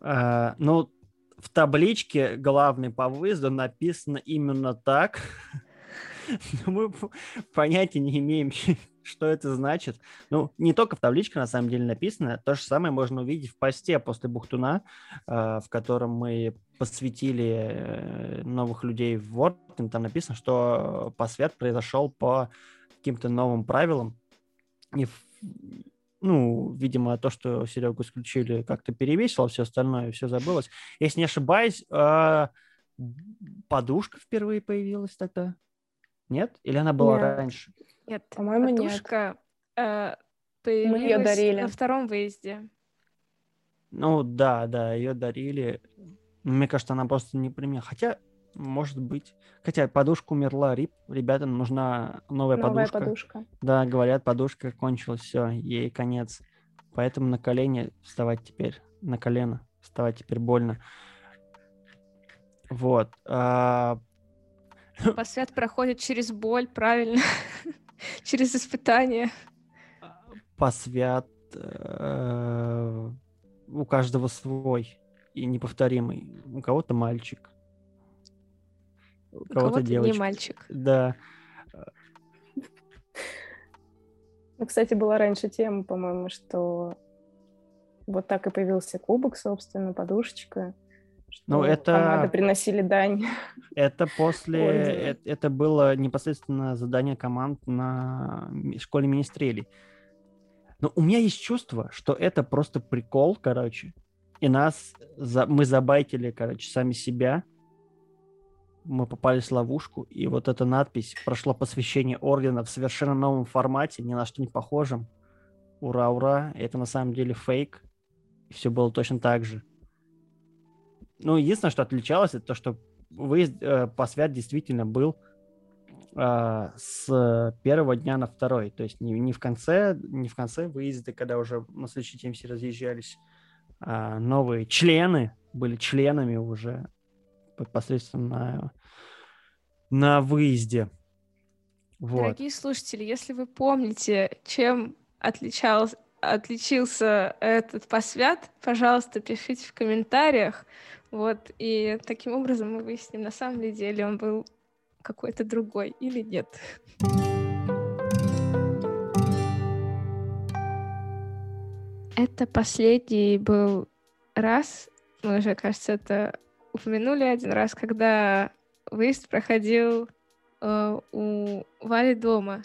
А, ну, в табличке главной по выезду написано именно так. Мы понятия не имеем, что это значит. Ну, не только в табличке, на самом деле, написано. То же самое можно увидеть в посте после Бухтуна, а, в котором мы посвятили э, новых людей в Word. Там написано, что посвят произошел по каким-то новым правилам. И, ну, видимо, то, что Серегу исключили, как-то перевесило все остальное, все забылось. Если не ошибаюсь, а, подушка впервые появилась тогда? Нет? Или она была Нет. раньше? Нет, По-моему, нет. подушка э, её появилась дарили. на втором выезде. Ну да, да, ее дарили. Мне кажется, она просто не при мне. Хотя, может быть. Хотя подушка умерла, рип. Ребятам нужна новая, Новая подушка. подушка. Да, говорят, подушка кончилась, все, ей конец. Поэтому на колени вставать теперь, на колено вставать теперь больно. Вот. а, Посвят проходит через боль, правильно? через испытания. посвят э, у каждого свой и неповторимый. У кого-то мальчик, у У кого-то кого-то не девочка. мальчик. Да. Ну, кстати, была раньше тема, по-моему, что вот так и появился кубок, собственно, подушечка. Что Ну, это- команды приносили дань. Это после, Ой, да. э- это было непосредственно задание команд на школе министрелей. Но у меня есть чувство, что это просто прикол, короче. И нас, за- мы забайтили, короче, сами себя. Мы попались в ловушку, и вот эта надпись прошло посвящение ордена в совершенно новом формате, ни на что не похожем. Ура, ура. Это на самом деле фейк. И все было точно так же. Ну, единственное, что отличалось, это то, что выезд э, посвят действительно был а, с первого дня на второй. То есть не, не в конце, не в конце выезда, когда уже на следующий все разъезжались. а новые члены были членами уже посредством на, на выезде. Вот. Дорогие слушатели, если вы помните, чем отличался, отличился этот посвят, пожалуйста, пишите в комментариях. Вот, и таким образом мы выясним, на самом ли деле он был какой-то другой или нет. Это последний был раз, мы уже, кажется, это упомянули один раз, когда выезд проходил э, у Вали дома.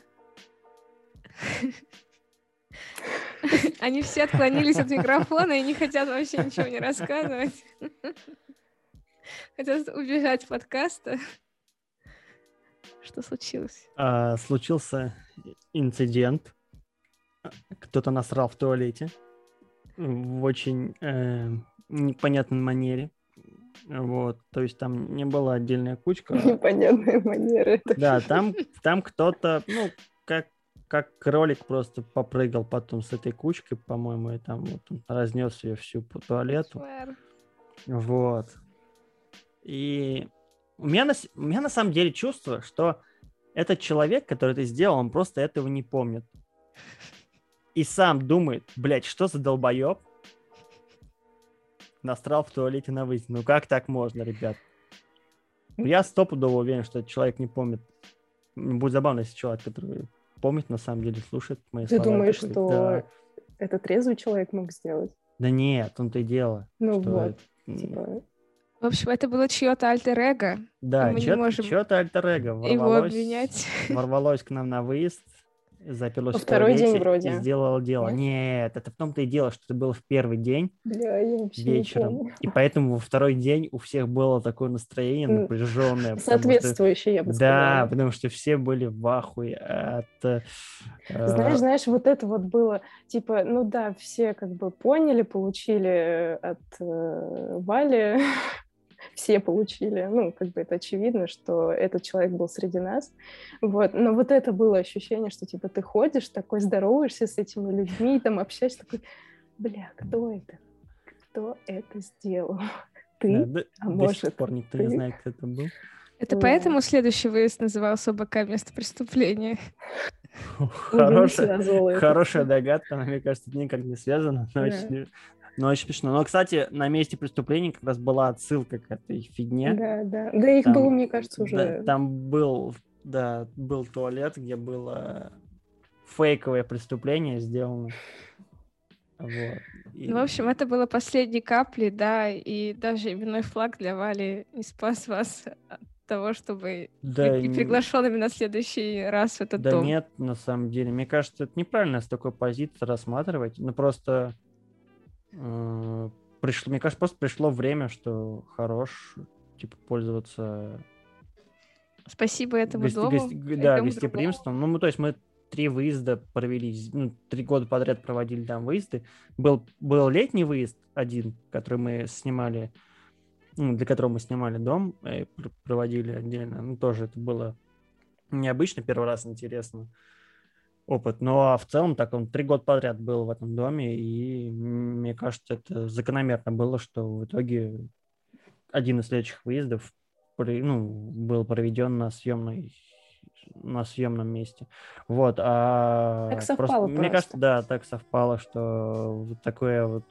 Они все отклонились от микрофона и не хотят вообще ничего не рассказывать. Хотят убежать с подкаста. Что случилось? А, случился инцидент. Кто-то насрал в туалете в очень э, непонятной манере. Вот, то есть там не была отдельная кучка. Непонятные манеры. Да, там, там кто-то, ну, как, как кролик просто попрыгал потом с этой кучкой, по-моему, и там вот он разнес ее всю по туалету. Вот. И у меня, на, у меня на самом деле чувство, что этот человек, который это сделал, он просто этого не помнит. И сам думает, блядь, что за долбоеб насрал в туалете на выезде. Ну как так можно, ребят? Ну, Я стопудово уверен, что этот человек не помнит. Будет забавно, если человек, который помнит, на самом деле слушает мои Ты слова. думаешь, такой, что да. это трезвый человек мог сделать? Да нет, он-то и дело. Ну вот, это, типа, В общем, это было чье-то альтер-эго. Да, можем чё-то альтер-эго Его ворвалось, обвинять. ворвалось к нам на выезд, заперлось в второй день туалете вроде. и сделало дело. Нет? Нет, это в том-то и дело, что это было в первый день бля, вечером. И поэтому во второй день у всех было такое настроение напряженное. Соответствующий, я бы Да, сказала. потому что все были в ахуе от... э, Знаешь, знаешь, вот это вот было, типа, ну да, все как бы поняли, получили э, от э, Вали, все получили, ну, как бы это очевидно, что этот человек был среди нас, вот, но вот это было ощущение, что, типа, ты ходишь, такой здороваешься с этими людьми, там общаешься, такой, бля, кто это? Кто это сделал? Ты? да, да, А до сих может, пор никто не ты? знает, кто это был. Это Да. поэтому следующий выезд назывался БК место преступления. Не Хорошая, Хорошая догадка, она, мне кажется, никак не связана, но, Да. очень, но очень смешно. Но, кстати, на месте преступления как раз была отсылка к этой фигне. Да, да. Да их Там- было, мне кажется, Да, уже... там был, да, был туалет, где было фейковое преступление сделано. Вот. И- Ну, в общем, это было последней каплей, да, и даже именной флаг для Вали не спас вас от того, чтобы да, н- приглашенными на следующий раз в этот да дом. нет, на самом деле. Мне кажется, это неправильно с такой позиции рассматривать. Ну, просто пришло, мне кажется, просто пришло время, что хорош, типа, пользоваться... Спасибо этому гости, дому. Гости, да, гостеприимством. Ну, мы, то есть мы три выезда провели, ну, три года подряд проводили там выезды. Был, был летний выезд один, который мы снимали, ну, для которого мы снимали дом, и э, проводили отдельно. Ну, тоже это было необычно, первый раз интересно опыт. Но а в целом так он три года подряд был в этом доме, и мне кажется, это закономерно было, что в итоге один из следующих выездов ну, был проведен на съемной на съемном месте. Вот, а так совпало просто, просто. Мне кажется, да, так совпало, что вот такое вот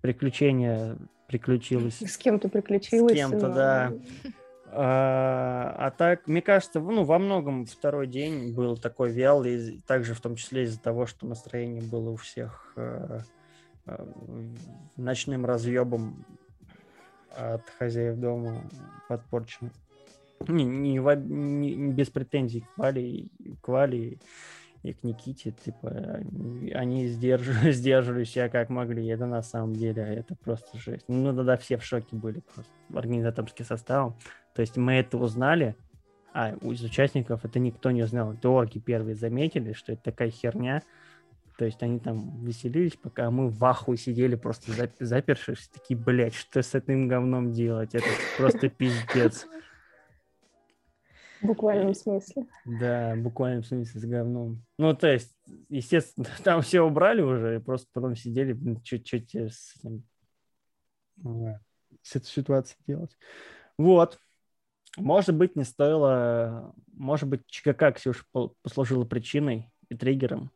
приключение приключилось. С кем-то приключилось. С кем-то, но... да. А, а так, мне кажется, ну, во многом второй день был такой вялый, также в том числе из-за того, что настроение было у всех э, э, ночным разъебом от хозяев дома подпорчено. Не, не, не, не без претензий к Вале, к Вале и к Никите, типа, они сдерживали, сдерживали себя как могли. Это на самом деле, это просто жесть. Ну, тогда все в шоке были просто организаторским составом. То есть мы это узнали, а из участников это никто не узнал. Дорги первые заметили, что это такая херня. То есть они там веселились, пока мы в ахуе сидели, просто запершись, такие, блядь, что с этим говном делать? Это просто пиздец. В буквальном смысле. Да, в буквальном смысле с говном. Ну, то есть, естественно, там все убрали уже, и просто потом сидели, чуть-чуть с, с этой ситуацией делать. Вот. Может быть, не стоило... Может быть, ЧКК Ксюша послужила причиной и триггером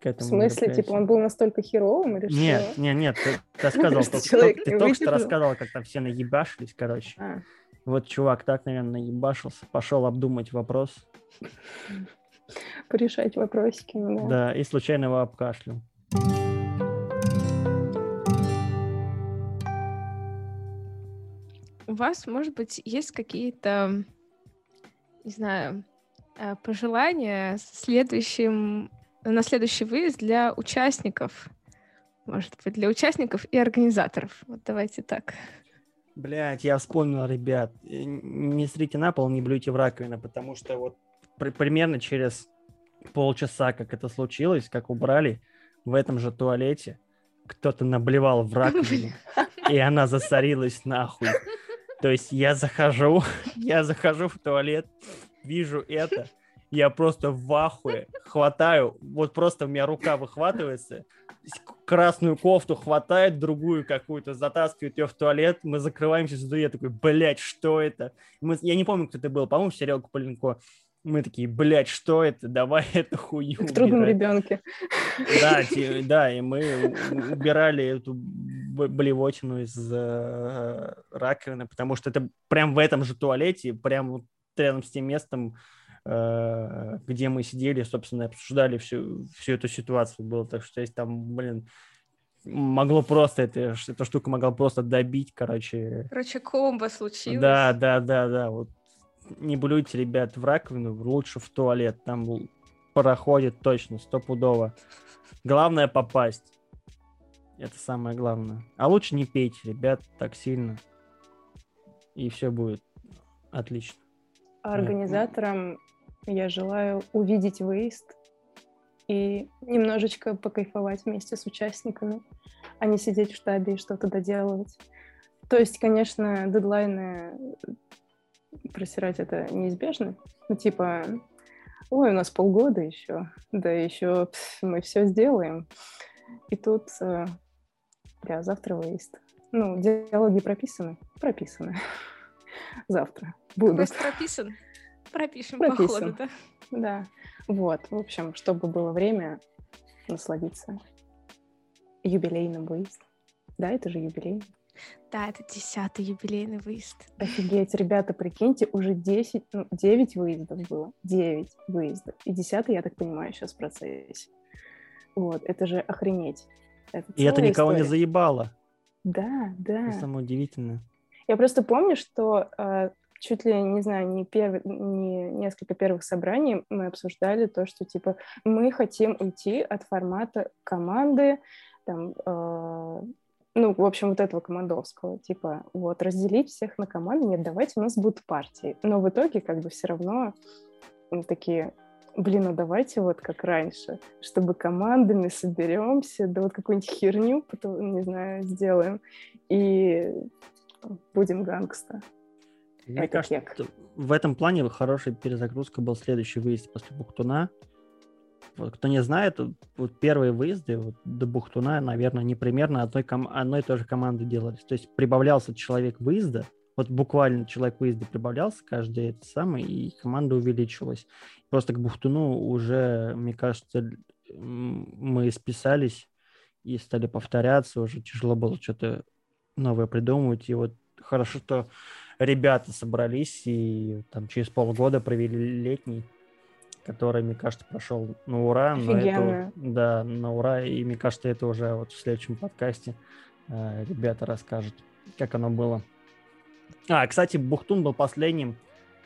к этому. В смысле, типа он был настолько херовым или нет, что? Нет, нет, ты, ты рассказывал, ты, ты только что рассказывал, как там все наебашились, короче. А. Вот чувак так, наверное, наебашился, пошел обдумать вопрос. Порешать вопросики, ну да. Да, и случайно его обкашлял. Вас, может быть, есть какие-то, не знаю, э, пожелания следующим, на следующий выезд для участников? Может быть, для участников и организаторов. Вот давайте так. Блять, я вспомнил, ребят, э, не срите на пол, не блюйте в раковину, потому что вот при, примерно через полчаса, как это случилось, как убрали, в этом же туалете кто-то наблевал в раковину, и она засорилась нахуй. То есть я захожу, я захожу в туалет, вижу это, я просто в ахуе, хватаю, вот просто у меня рука выхватывается, красную кофту хватает, другую какую-то, затаскивает ее в туалет, мы закрываемся за я такой, блядь, что это? Мы, я не помню, кто это был, по-моему, сериал Куполенко. Мы такие, блядь, что это? Давай эту хую В трудном ребенке. Да, да, и мы убирали эту блевотину из э, раковины, потому что это прям в этом же туалете, прям рядом с тем местом, э, где мы сидели, собственно, обсуждали всю, всю эту ситуацию было. Так что есть там, блин, могло просто, это, эта штука могла просто добить, короче. Короче, комбо случилось. Да, да, да, да, вот не блюйте, ребят, в раковину, лучше в туалет. Там проходит точно, стопудово. Главное попасть. Это самое главное. А лучше не пейте, ребят, так сильно. И все будет отлично. А организаторам я желаю увидеть выезд и немножечко покайфовать вместе с участниками, а не сидеть в штабе и что-то доделывать. То есть, конечно, дедлайны просирать это неизбежно. Ну, типа, ой, у нас полгода еще, да еще мы все сделаем. И тут, э, бля, завтра выезд. Ну, диалоги прописаны? Прописаны. Завтра будут. Просто прописан? Пропишем Прописан. по ходу, да? Да. Вот, в общем, чтобы было время насладиться юбилейным выездом. Да, это же юбилей. Да, это десятый юбилейный выезд. Офигеть, ребята, прикиньте, уже 10, ну, 9 выездов было. 9 выездов. И десятый, я так понимаю, сейчас в процессе. Вот, это же охренеть. Это И это никого история. не заебало. Да, да. Это самое удивительное. Я просто помню, что э, чуть ли, не знаю, не, перв... не несколько первых собраний мы обсуждали то, что, типа, мы хотим уйти от формата команды, там, э, ну, в общем, вот этого командовского, типа, вот, разделить всех на команды, нет, давайте у нас будут партии. Но в итоге, как бы, все равно такие, блин, ну давайте вот как раньше, чтобы командами соберемся, да вот какую-нибудь херню, потом, не знаю, сделаем, и будем гангста. Мне кажется, кек. в этом плане хорошая перезагрузка был следующий выезд после Бухтуна. Кто не знает, вот первые выезды вот, до Бухтуна, наверное, не примерно одной, ком- одной и той же команды делались. То есть прибавлялся человек выезда, вот буквально человек выезда прибавлялся каждый это самый, и команда увеличилась. Просто к Бухтуну уже, мне кажется, мы списались и стали повторяться, уже тяжело было что-то новое придумывать. И вот хорошо, что ребята собрались и там через полгода провели летний который, мне кажется, прошел на ура. Но это, да, на ура. И мне кажется, это уже вот в следующем подкасте э, ребята расскажут, как оно было. А, кстати, Бухтун был последним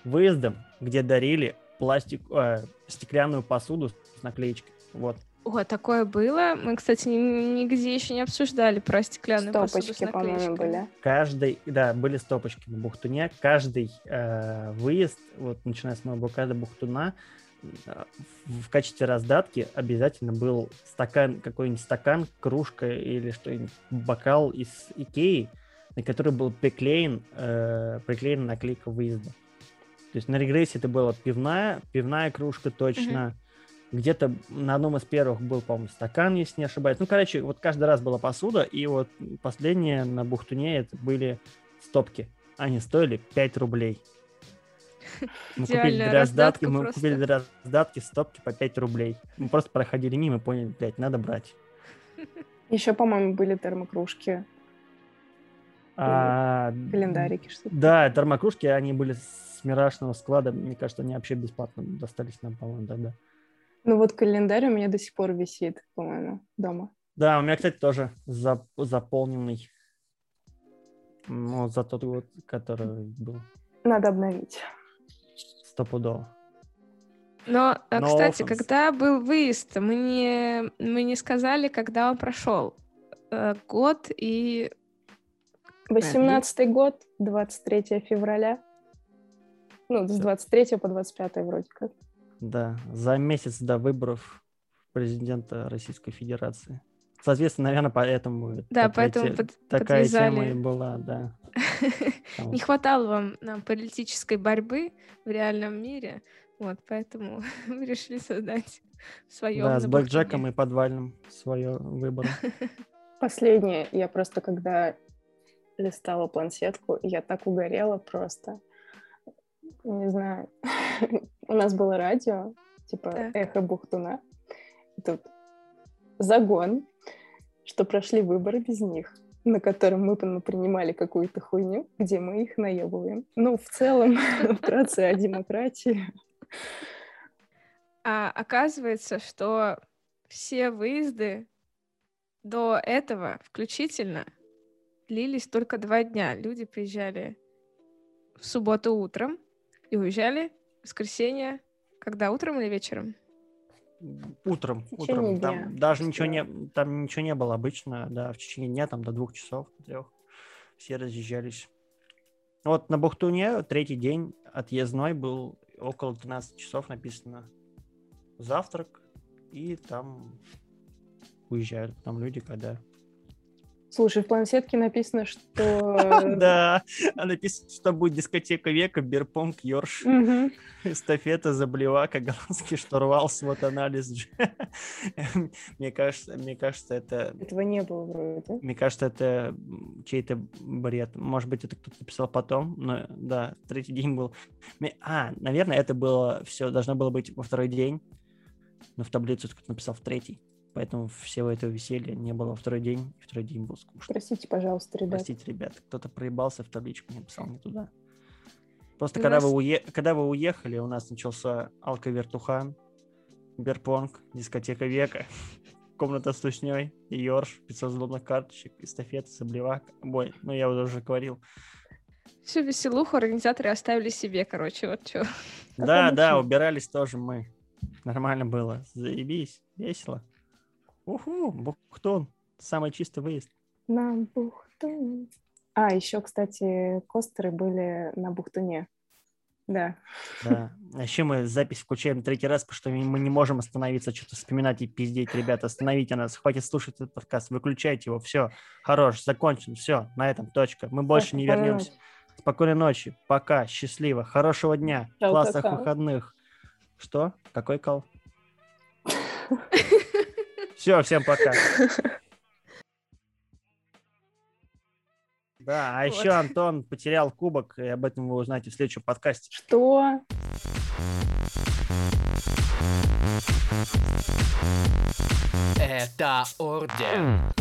выездом, где дарили пластик, э, стеклянную посуду с наклеечкой. Вот. О, такое было. Мы, кстати, нигде еще не обсуждали про стеклянную стопочки, посуду с по-моему, были. Каждый, да, были стопочки на Бухтуне. Каждый э, выезд, вот начиная с моего каждого Бухтуна, в качестве раздатки обязательно был стакан, какой-нибудь стакан, кружка или что-нибудь, бокал из Икеи, на который был приклеен, э, приклеена наклейка выезда. То есть на регрессе это была пивная, пивная кружка точно. Mm-hmm. Где-то на одном из первых был, по-моему, стакан, если не ошибаюсь. Ну, короче, вот каждый раз была посуда, и вот последние на Бухтуне это были стопки. Они стоили 5 рублей. Мы купили для раздатки, мы просто. купили для раздатки стопки по 5 рублей. Мы просто проходили мимо и поняли, блядь, надо брать. Еще, по-моему, были термокружки. А, календарики, что-то. Да, термокружки, они были с мирашного склада. Мне кажется, они вообще бесплатно достались нам, по-моему, тогда. Ну вот календарь у меня до сих пор висит, по-моему, дома. Да, у меня, кстати, тоже зап- заполненный. Ну, за тот год, который был. Надо обновить стопудово. Но, э, кстати, offense. когда был выезд, мы не, мы не сказали, когда он прошел. Э, год и... 18-й год, 23 февраля. Ну, с 23 по 25 вроде как. Да, за месяц до выборов президента Российской Федерации. Соответственно, наверное, поэтому да, поэтому те, такая подвязали. тема и была, да. Не хватало вам нам политической борьбы в реальном мире, вот, поэтому мы решили создать свое. Да, с блэкджеком и подвальным свое выбор. Последнее, я просто когда листала планшетку, я так угорела просто. Не знаю. У нас было радио, типа так. эхо Бухтуна. И тут загон, что прошли выборы без них на котором мы принимали какую-то хуйню, где мы их наебываем. Ну, в целом, вкратце о демократии. А оказывается, что все выезды до этого включительно длились только два дня. Люди приезжали в субботу утром и уезжали в воскресенье, когда утром или вечером? Утром, утром. Дня. Там даже ничего не, там ничего не было обычно, да, в течение дня, там до двух часов, до трех. Все разъезжались. Вот на Бухтуне третий день отъездной был около 12 часов написано завтрак, и там уезжают там люди, когда Слушай, в планшетке написано, что... Да, а написано, что будет дискотека века, Берпонг, Йорш, эстафета, Заблевака, Голландский штурвал, свод анализ. Мне кажется, мне кажется, это... Этого не было вроде. Мне кажется, это чей-то бред. Может быть, это кто-то написал потом, но да, третий день был. А, наверное, это было все, должно было быть во второй день, но в таблицу кто-то написал в третий. Поэтому всего этого веселья не было второй день, и второй день был скучный. Простите, пожалуйста, ребят. Простите, ребят. Кто-то проебался в табличку, не написал не туда. Просто когда, нас... вы уе... когда вы уехали, у нас начался Алка-Вертухан, Берпонг, дискотека века, комната с тусней, Йорш, 500 злобных карточек, эстафета, Саблевак. Бой, ну я уже говорил. Всю веселуху организаторы оставили себе, короче, вот что. Да, да, убирались тоже мы. Нормально было. Заебись, весело. Уху, Бухтон. Самый чистый выезд. На Бухтуне. А, еще, кстати, костеры были на Бухтуне. Да. Да. А еще мы запись включаем третий раз, потому что мы не можем остановиться, что-то вспоминать и пиздеть. Ребята, остановите нас, хватит слушать этот подкаст, выключайте его, все, хорош, закончен, все, на этом точка. Мы больше не вернемся. Спокойной ночи, пока, счастливо, хорошего дня, классных выходных. Что? Какой кал? Все, всем пока. Да, а вот. еще Антон потерял кубок, и об этом вы узнаете в следующем подкасте. Что? Это орден.